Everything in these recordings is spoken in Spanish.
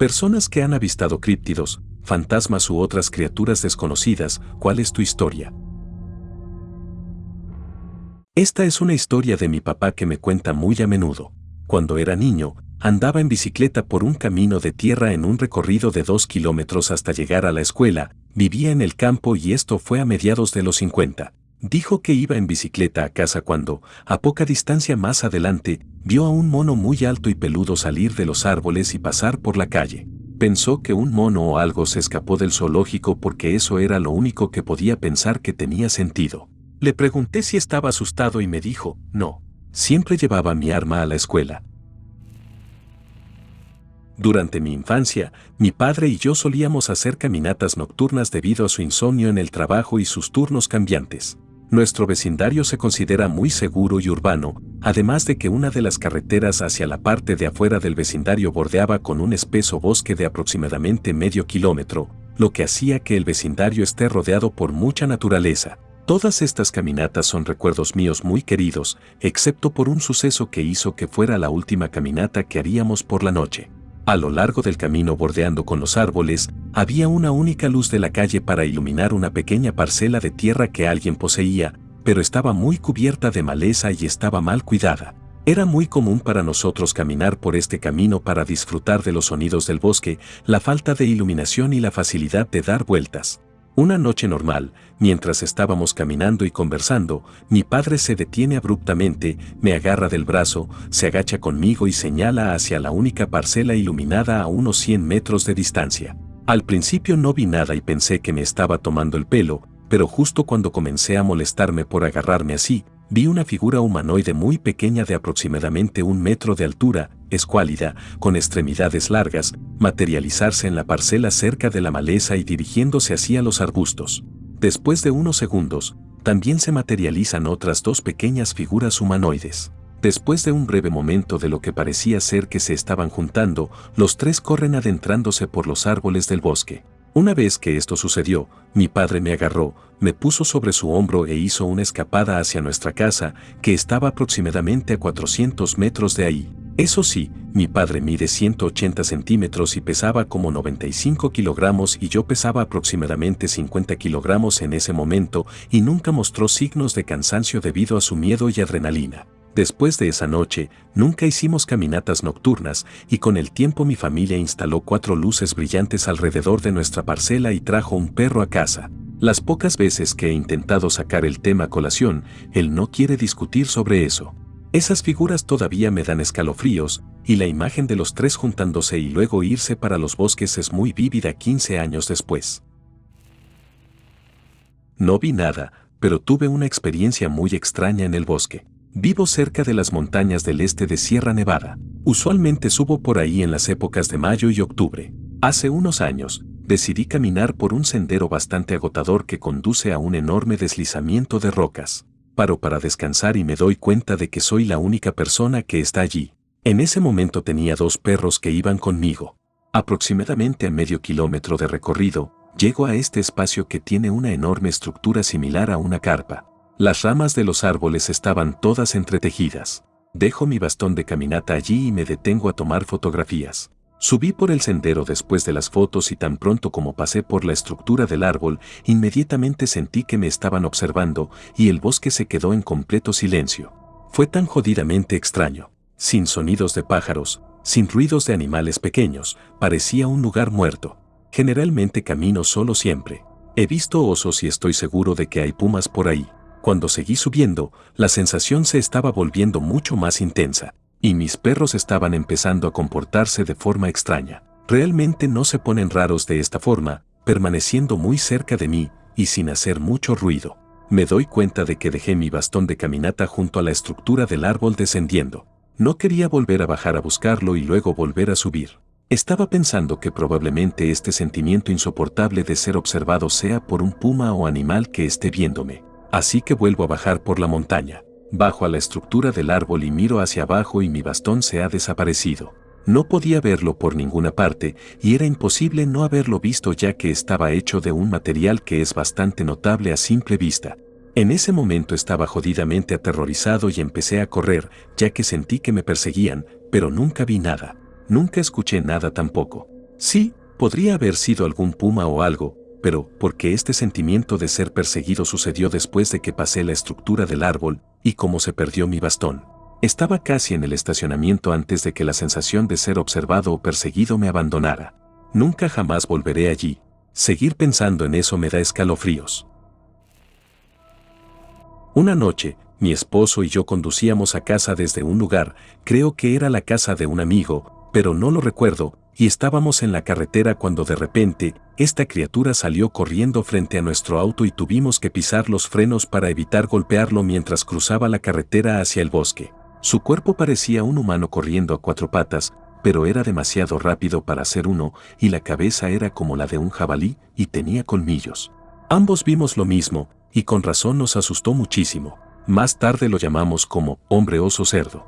Personas que han avistado críptidos, fantasmas u otras criaturas desconocidas, ¿cuál es tu historia? Esta es una historia de mi papá que me cuenta muy a menudo. Cuando era niño, andaba en bicicleta por un camino de tierra en un recorrido de dos kilómetros hasta llegar a la escuela, vivía en el campo y esto fue a mediados de los 50. Dijo que iba en bicicleta a casa cuando, a poca distancia más adelante, vio a un mono muy alto y peludo salir de los árboles y pasar por la calle. Pensó que un mono o algo se escapó del zoológico porque eso era lo único que podía pensar que tenía sentido. Le pregunté si estaba asustado y me dijo, no, siempre llevaba mi arma a la escuela. Durante mi infancia, mi padre y yo solíamos hacer caminatas nocturnas debido a su insomnio en el trabajo y sus turnos cambiantes. Nuestro vecindario se considera muy seguro y urbano, además de que una de las carreteras hacia la parte de afuera del vecindario bordeaba con un espeso bosque de aproximadamente medio kilómetro, lo que hacía que el vecindario esté rodeado por mucha naturaleza. Todas estas caminatas son recuerdos míos muy queridos, excepto por un suceso que hizo que fuera la última caminata que haríamos por la noche. A lo largo del camino bordeando con los árboles, había una única luz de la calle para iluminar una pequeña parcela de tierra que alguien poseía, pero estaba muy cubierta de maleza y estaba mal cuidada. Era muy común para nosotros caminar por este camino para disfrutar de los sonidos del bosque, la falta de iluminación y la facilidad de dar vueltas. Una noche normal, mientras estábamos caminando y conversando, mi padre se detiene abruptamente, me agarra del brazo, se agacha conmigo y señala hacia la única parcela iluminada a unos 100 metros de distancia. Al principio no vi nada y pensé que me estaba tomando el pelo, pero justo cuando comencé a molestarme por agarrarme así, vi una figura humanoide muy pequeña de aproximadamente un metro de altura, escuálida, con extremidades largas, materializarse en la parcela cerca de la maleza y dirigiéndose hacia los arbustos. Después de unos segundos, también se materializan otras dos pequeñas figuras humanoides. Después de un breve momento de lo que parecía ser que se estaban juntando, los tres corren adentrándose por los árboles del bosque. Una vez que esto sucedió, mi padre me agarró, me puso sobre su hombro e hizo una escapada hacia nuestra casa, que estaba aproximadamente a 400 metros de ahí. Eso sí, mi padre mide 180 centímetros y pesaba como 95 kilogramos y yo pesaba aproximadamente 50 kilogramos en ese momento y nunca mostró signos de cansancio debido a su miedo y adrenalina. Después de esa noche, nunca hicimos caminatas nocturnas y con el tiempo mi familia instaló cuatro luces brillantes alrededor de nuestra parcela y trajo un perro a casa. Las pocas veces que he intentado sacar el tema a colación, él no quiere discutir sobre eso. Esas figuras todavía me dan escalofríos, y la imagen de los tres juntándose y luego irse para los bosques es muy vívida 15 años después. No vi nada, pero tuve una experiencia muy extraña en el bosque. Vivo cerca de las montañas del este de Sierra Nevada. Usualmente subo por ahí en las épocas de mayo y octubre. Hace unos años, decidí caminar por un sendero bastante agotador que conduce a un enorme deslizamiento de rocas. Paro para descansar y me doy cuenta de que soy la única persona que está allí. En ese momento tenía dos perros que iban conmigo. Aproximadamente a medio kilómetro de recorrido, llego a este espacio que tiene una enorme estructura similar a una carpa. Las ramas de los árboles estaban todas entretejidas. Dejo mi bastón de caminata allí y me detengo a tomar fotografías. Subí por el sendero después de las fotos y tan pronto como pasé por la estructura del árbol, inmediatamente sentí que me estaban observando y el bosque se quedó en completo silencio. Fue tan jodidamente extraño. Sin sonidos de pájaros, sin ruidos de animales pequeños, parecía un lugar muerto. Generalmente camino solo siempre. He visto osos y estoy seguro de que hay pumas por ahí. Cuando seguí subiendo, la sensación se estaba volviendo mucho más intensa, y mis perros estaban empezando a comportarse de forma extraña. Realmente no se ponen raros de esta forma, permaneciendo muy cerca de mí y sin hacer mucho ruido. Me doy cuenta de que dejé mi bastón de caminata junto a la estructura del árbol descendiendo. No quería volver a bajar a buscarlo y luego volver a subir. Estaba pensando que probablemente este sentimiento insoportable de ser observado sea por un puma o animal que esté viéndome. Así que vuelvo a bajar por la montaña. Bajo a la estructura del árbol y miro hacia abajo y mi bastón se ha desaparecido. No podía verlo por ninguna parte y era imposible no haberlo visto ya que estaba hecho de un material que es bastante notable a simple vista. En ese momento estaba jodidamente aterrorizado y empecé a correr, ya que sentí que me perseguían, pero nunca vi nada. Nunca escuché nada tampoco. Sí, podría haber sido algún puma o algo, pero porque este sentimiento de ser perseguido sucedió después de que pasé la estructura del árbol y como se perdió mi bastón. Estaba casi en el estacionamiento antes de que la sensación de ser observado o perseguido me abandonara. Nunca jamás volveré allí. Seguir pensando en eso me da escalofríos. Una noche, mi esposo y yo conducíamos a casa desde un lugar, creo que era la casa de un amigo, pero no lo recuerdo, y estábamos en la carretera cuando de repente, esta criatura salió corriendo frente a nuestro auto y tuvimos que pisar los frenos para evitar golpearlo mientras cruzaba la carretera hacia el bosque. Su cuerpo parecía un humano corriendo a cuatro patas, pero era demasiado rápido para ser uno, y la cabeza era como la de un jabalí y tenía colmillos. Ambos vimos lo mismo, y con razón nos asustó muchísimo. Más tarde lo llamamos como hombre oso cerdo.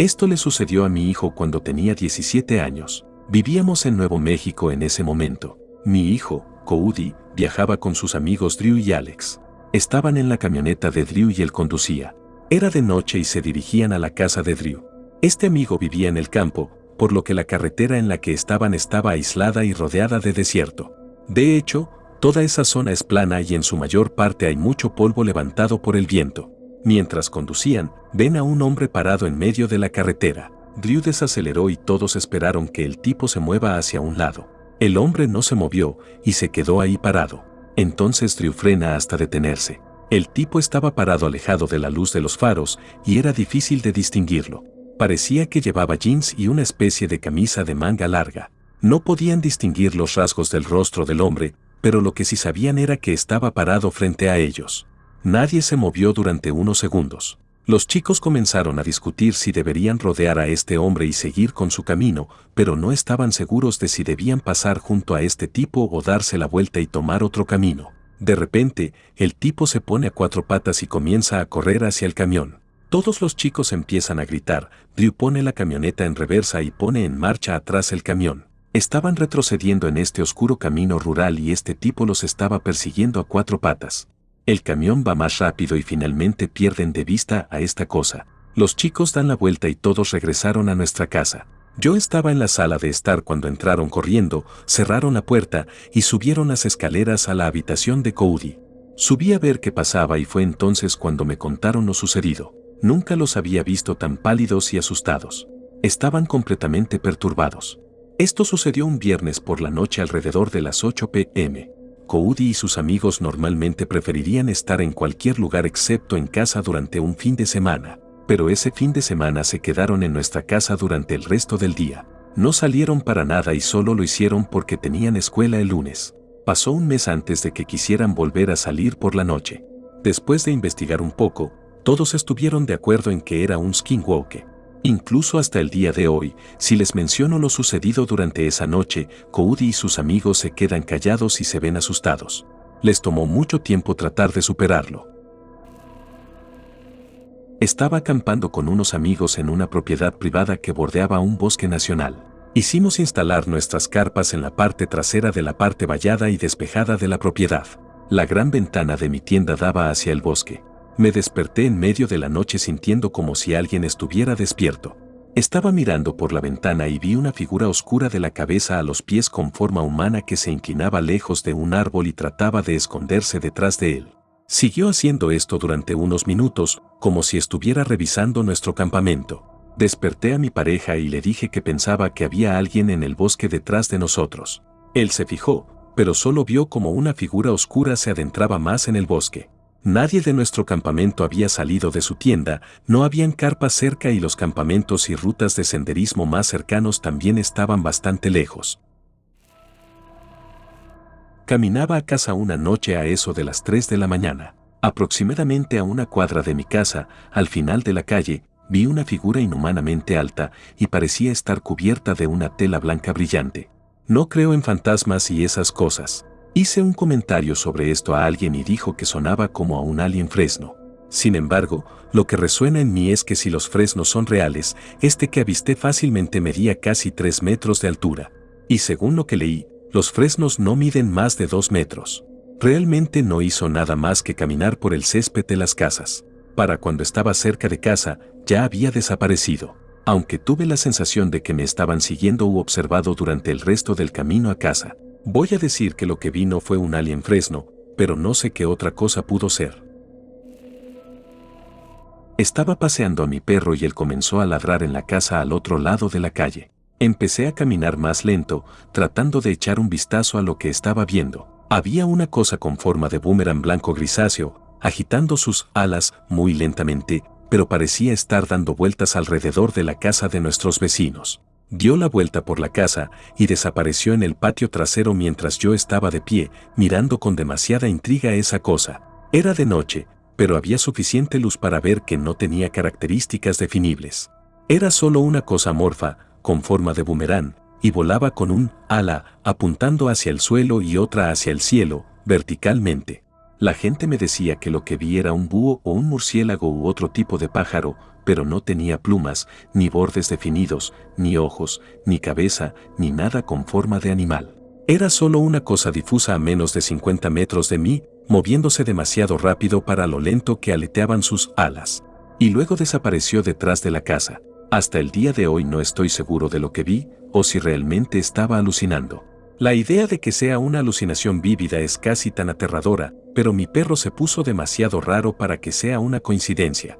Esto le sucedió a mi hijo cuando tenía 17 años. Vivíamos en Nuevo México en ese momento. Mi hijo, Cody, viajaba con sus amigos Drew y Alex. Estaban en la camioneta de Drew y él conducía. Era de noche y se dirigían a la casa de Drew. Este amigo vivía en el campo, por lo que la carretera en la que estaban estaba aislada y rodeada de desierto. De hecho, toda esa zona es plana y en su mayor parte hay mucho polvo levantado por el viento. Mientras conducían, ven a un hombre parado en medio de la carretera. Drew desaceleró y todos esperaron que el tipo se mueva hacia un lado. El hombre no se movió y se quedó ahí parado. Entonces Drew frena hasta detenerse. El tipo estaba parado alejado de la luz de los faros y era difícil de distinguirlo. Parecía que llevaba jeans y una especie de camisa de manga larga. No podían distinguir los rasgos del rostro del hombre, pero lo que sí sabían era que estaba parado frente a ellos. Nadie se movió durante unos segundos. Los chicos comenzaron a discutir si deberían rodear a este hombre y seguir con su camino, pero no estaban seguros de si debían pasar junto a este tipo o darse la vuelta y tomar otro camino. De repente, el tipo se pone a cuatro patas y comienza a correr hacia el camión. Todos los chicos empiezan a gritar, Drew pone la camioneta en reversa y pone en marcha atrás el camión. Estaban retrocediendo en este oscuro camino rural y este tipo los estaba persiguiendo a cuatro patas. El camión va más rápido y finalmente pierden de vista a esta cosa. Los chicos dan la vuelta y todos regresaron a nuestra casa. Yo estaba en la sala de estar cuando entraron corriendo, cerraron la puerta y subieron las escaleras a la habitación de Cody. Subí a ver qué pasaba y fue entonces cuando me contaron lo sucedido. Nunca los había visto tan pálidos y asustados. Estaban completamente perturbados. Esto sucedió un viernes por la noche alrededor de las 8 pm. Cody y sus amigos normalmente preferirían estar en cualquier lugar excepto en casa durante un fin de semana, pero ese fin de semana se quedaron en nuestra casa durante el resto del día. No salieron para nada y solo lo hicieron porque tenían escuela el lunes. Pasó un mes antes de que quisieran volver a salir por la noche. Después de investigar un poco, todos estuvieron de acuerdo en que era un skinwalker. Incluso hasta el día de hoy, si les menciono lo sucedido durante esa noche, Cody y sus amigos se quedan callados y se ven asustados. Les tomó mucho tiempo tratar de superarlo. Estaba acampando con unos amigos en una propiedad privada que bordeaba un bosque nacional. Hicimos instalar nuestras carpas en la parte trasera de la parte vallada y despejada de la propiedad. La gran ventana de mi tienda daba hacia el bosque. Me desperté en medio de la noche sintiendo como si alguien estuviera despierto. Estaba mirando por la ventana y vi una figura oscura de la cabeza a los pies con forma humana que se inclinaba lejos de un árbol y trataba de esconderse detrás de él. Siguió haciendo esto durante unos minutos, como si estuviera revisando nuestro campamento. Desperté a mi pareja y le dije que pensaba que había alguien en el bosque detrás de nosotros. Él se fijó, pero solo vio como una figura oscura se adentraba más en el bosque. Nadie de nuestro campamento había salido de su tienda, no habían carpas cerca y los campamentos y rutas de senderismo más cercanos también estaban bastante lejos. Caminaba a casa una noche a eso de las 3 de la mañana. Aproximadamente a una cuadra de mi casa, al final de la calle, vi una figura inhumanamente alta y parecía estar cubierta de una tela blanca brillante. No creo en fantasmas y esas cosas. Hice un comentario sobre esto a alguien y dijo que sonaba como a un alien fresno. Sin embargo, lo que resuena en mí es que si los fresnos son reales, este que avisté fácilmente medía casi 3 metros de altura. Y según lo que leí, los fresnos no miden más de 2 metros. Realmente no hizo nada más que caminar por el césped de las casas. Para cuando estaba cerca de casa, ya había desaparecido. aunque tuve la sensación de que me estaban siguiendo u observado durante el resto del camino a casa. Voy a decir que lo que vino fue un alien fresno, pero no sé qué otra cosa pudo ser. Estaba paseando a mi perro y él comenzó a ladrar en la casa al otro lado de la calle. Empecé a caminar más lento, tratando de echar un vistazo a lo que estaba viendo. Había una cosa con forma de boomerang blanco grisáceo, agitando sus alas muy lentamente, pero parecía estar dando vueltas alrededor de la casa de nuestros vecinos. Dio la vuelta por la casa y desapareció en el patio trasero mientras yo estaba de pie, mirando con demasiada intriga esa cosa. Era de noche, pero había suficiente luz para ver que no tenía características definibles. Era solo una cosa morfa, con forma de boomerang, y volaba con un ala apuntando hacia el suelo y otra hacia el cielo, verticalmente. La gente me decía que lo que vi era un búho o un murciélago u otro tipo de pájaro, pero no tenía plumas, ni bordes definidos, ni ojos, ni cabeza, ni nada con forma de animal. Era solo una cosa difusa a menos de 50 metros de mí, moviéndose demasiado rápido para lo lento que aleteaban sus alas. Y luego desapareció detrás de la casa. Hasta el día de hoy no estoy seguro de lo que vi o si realmente estaba alucinando. La idea de que sea una alucinación vívida es casi tan aterradora, pero mi perro se puso demasiado raro para que sea una coincidencia.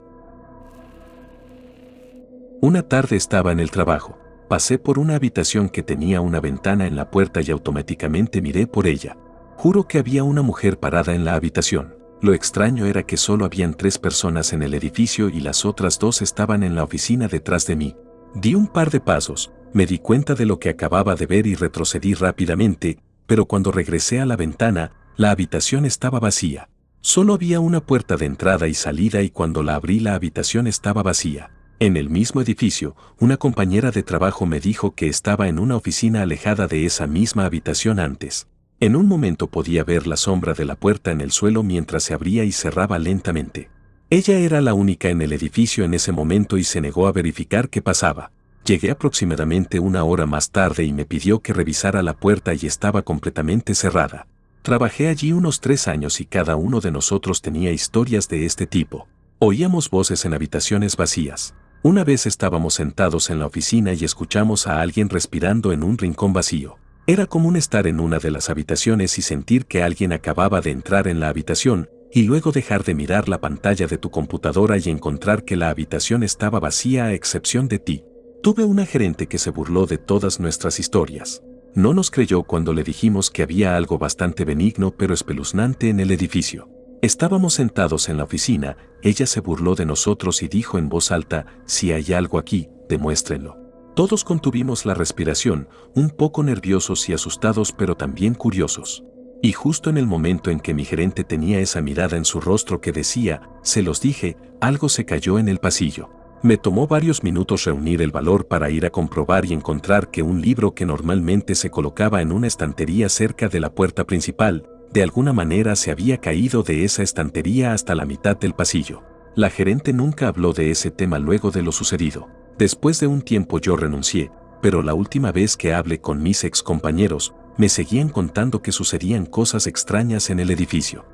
Una tarde estaba en el trabajo. Pasé por una habitación que tenía una ventana en la puerta y automáticamente miré por ella. Juro que había una mujer parada en la habitación. Lo extraño era que solo habían tres personas en el edificio y las otras dos estaban en la oficina detrás de mí. Di un par de pasos, me di cuenta de lo que acababa de ver y retrocedí rápidamente, pero cuando regresé a la ventana, la habitación estaba vacía. Solo había una puerta de entrada y salida y cuando la abrí la habitación estaba vacía. En el mismo edificio, una compañera de trabajo me dijo que estaba en una oficina alejada de esa misma habitación antes. En un momento podía ver la sombra de la puerta en el suelo mientras se abría y cerraba lentamente. Ella era la única en el edificio en ese momento y se negó a verificar qué pasaba. Llegué aproximadamente una hora más tarde y me pidió que revisara la puerta y estaba completamente cerrada. Trabajé allí unos tres años y cada uno de nosotros tenía historias de este tipo. Oíamos voces en habitaciones vacías. Una vez estábamos sentados en la oficina y escuchamos a alguien respirando en un rincón vacío. Era común estar en una de las habitaciones y sentir que alguien acababa de entrar en la habitación, y luego dejar de mirar la pantalla de tu computadora y encontrar que la habitación estaba vacía a excepción de ti. Tuve una gerente que se burló de todas nuestras historias. No nos creyó cuando le dijimos que había algo bastante benigno pero espeluznante en el edificio. Estábamos sentados en la oficina, ella se burló de nosotros y dijo en voz alta, si hay algo aquí, demuéstrenlo. Todos contuvimos la respiración, un poco nerviosos y asustados pero también curiosos. Y justo en el momento en que mi gerente tenía esa mirada en su rostro que decía, se los dije, algo se cayó en el pasillo. Me tomó varios minutos reunir el valor para ir a comprobar y encontrar que un libro que normalmente se colocaba en una estantería cerca de la puerta principal, de alguna manera se había caído de esa estantería hasta la mitad del pasillo. La gerente nunca habló de ese tema luego de lo sucedido. Después de un tiempo yo renuncié, pero la última vez que hablé con mis ex compañeros, me seguían contando que sucedían cosas extrañas en el edificio.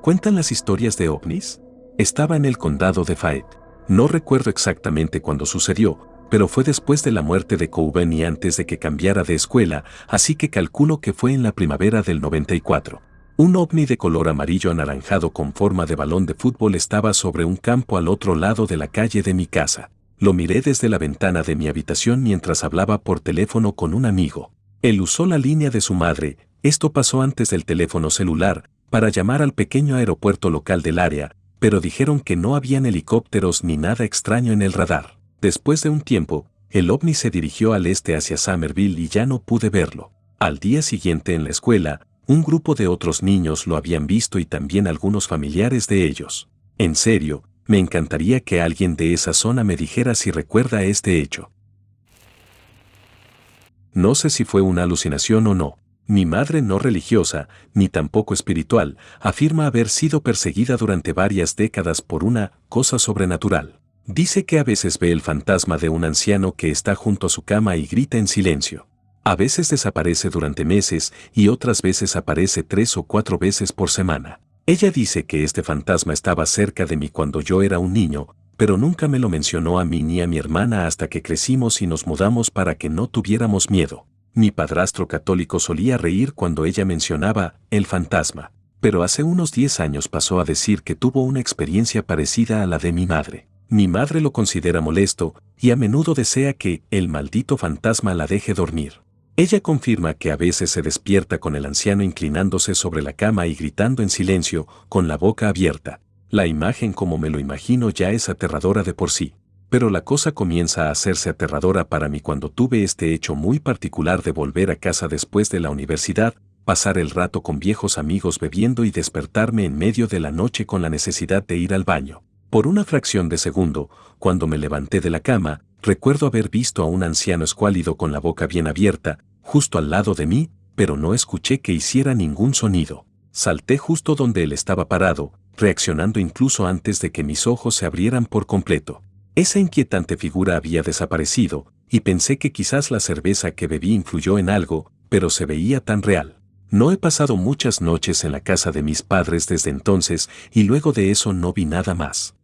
¿Cuentan las historias de ovnis? Estaba en el condado de Fayette. No recuerdo exactamente cuándo sucedió, pero fue después de la muerte de Coben y antes de que cambiara de escuela, así que calculo que fue en la primavera del 94. Un ovni de color amarillo anaranjado con forma de balón de fútbol estaba sobre un campo al otro lado de la calle de mi casa. Lo miré desde la ventana de mi habitación mientras hablaba por teléfono con un amigo. Él usó la línea de su madre, esto pasó antes del teléfono celular, para llamar al pequeño aeropuerto local del área, pero dijeron que no habían helicópteros ni nada extraño en el radar. Después de un tiempo, el ovni se dirigió al este hacia Somerville y ya no pude verlo. Al día siguiente en la escuela, un grupo de otros niños lo habían visto y también algunos familiares de ellos. En serio, me encantaría que alguien de esa zona me dijera si recuerda este hecho. No sé si fue una alucinación o no. Mi madre no religiosa, ni tampoco espiritual, afirma haber sido perseguida durante varias décadas por una cosa sobrenatural. Dice que a veces ve el fantasma de un anciano que está junto a su cama y grita en silencio. A veces desaparece durante meses y otras veces aparece tres o cuatro veces por semana. Ella dice que este fantasma estaba cerca de mí cuando yo era un niño, pero nunca me lo mencionó a mí ni a mi hermana hasta que crecimos y nos mudamos para que no tuviéramos miedo. Mi padrastro católico solía reír cuando ella mencionaba el fantasma, pero hace unos 10 años pasó a decir que tuvo una experiencia parecida a la de mi madre. Mi madre lo considera molesto y a menudo desea que el maldito fantasma la deje dormir. Ella confirma que a veces se despierta con el anciano inclinándose sobre la cama y gritando en silencio, con la boca abierta. La imagen como me lo imagino ya es aterradora de por sí. Pero la cosa comienza a hacerse aterradora para mí cuando tuve este hecho muy particular de volver a casa después de la universidad, pasar el rato con viejos amigos bebiendo y despertarme en medio de la noche con la necesidad de ir al baño. Por una fracción de segundo, cuando me levanté de la cama, recuerdo haber visto a un anciano escuálido con la boca bien abierta, justo al lado de mí, pero no escuché que hiciera ningún sonido. Salté justo donde él estaba parado, reaccionando incluso antes de que mis ojos se abrieran por completo. Esa inquietante figura había desaparecido, y pensé que quizás la cerveza que bebí influyó en algo, pero se veía tan real. No he pasado muchas noches en la casa de mis padres desde entonces, y luego de eso no vi nada más.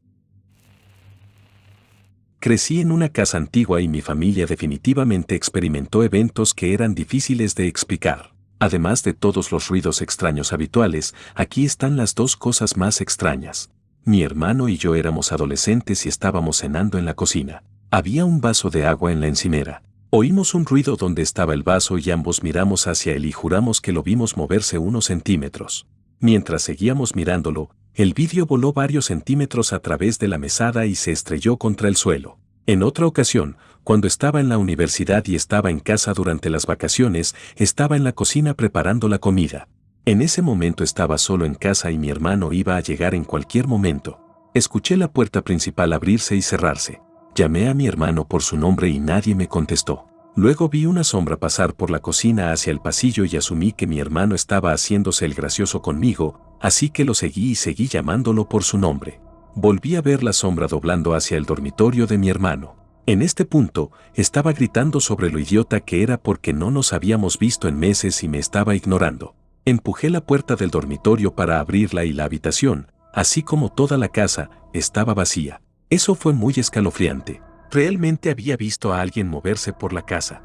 Crecí en una casa antigua y mi familia definitivamente experimentó eventos que eran difíciles de explicar. Además de todos los ruidos extraños habituales, aquí están las dos cosas más extrañas. Mi hermano y yo éramos adolescentes y estábamos cenando en la cocina. Había un vaso de agua en la encimera. Oímos un ruido donde estaba el vaso y ambos miramos hacia él y juramos que lo vimos moverse unos centímetros. Mientras seguíamos mirándolo, el vidrio voló varios centímetros a través de la mesada y se estrelló contra el suelo. En otra ocasión, cuando estaba en la universidad y estaba en casa durante las vacaciones, estaba en la cocina preparando la comida. En ese momento estaba solo en casa y mi hermano iba a llegar en cualquier momento. Escuché la puerta principal abrirse y cerrarse. Llamé a mi hermano por su nombre y nadie me contestó. Luego vi una sombra pasar por la cocina hacia el pasillo y asumí que mi hermano estaba haciéndose el gracioso conmigo, así que lo seguí y seguí llamándolo por su nombre. Volví a ver la sombra doblando hacia el dormitorio de mi hermano. En este punto, estaba gritando sobre lo idiota que era porque no nos habíamos visto en meses y me estaba ignorando. Empujé la puerta del dormitorio para abrirla y la habitación, así como toda la casa, estaba vacía. Eso fue muy escalofriante. Realmente había visto a alguien moverse por la casa.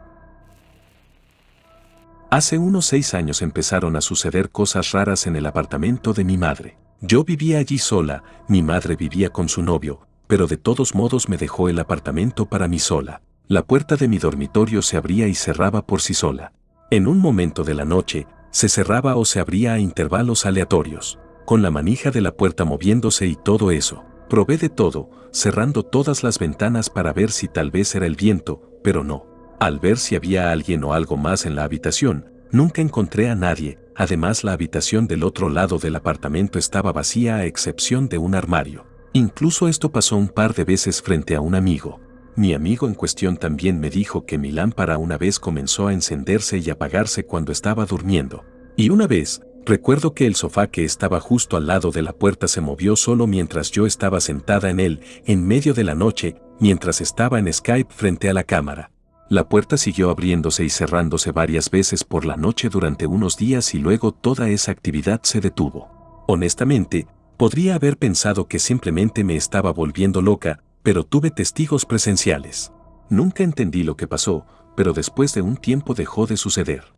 Hace unos seis años empezaron a suceder cosas raras en el apartamento de mi madre. Yo vivía allí sola, mi madre vivía con su novio, pero de todos modos me dejó el apartamento para mí sola. La puerta de mi dormitorio se abría y cerraba por sí sola. En un momento de la noche, se cerraba o se abría a intervalos aleatorios, con la manija de la puerta moviéndose y todo eso. Probé de todo, cerrando todas las ventanas para ver si tal vez era el viento, pero no. Al ver si había alguien o algo más en la habitación, nunca encontré a nadie, además la habitación del otro lado del apartamento estaba vacía a excepción de un armario. Incluso esto pasó un par de veces frente a un amigo. Mi amigo en cuestión también me dijo que mi lámpara una vez comenzó a encenderse y apagarse cuando estaba durmiendo. Y una vez, Recuerdo que el sofá que estaba justo al lado de la puerta se movió solo mientras yo estaba sentada en él, en medio de la noche, mientras estaba en Skype frente a la cámara. La puerta siguió abriéndose y cerrándose varias veces por la noche durante unos días y luego toda esa actividad se detuvo. Honestamente, podría haber pensado que simplemente me estaba volviendo loca, pero tuve testigos presenciales. Nunca entendí lo que pasó, pero después de un tiempo dejó de suceder.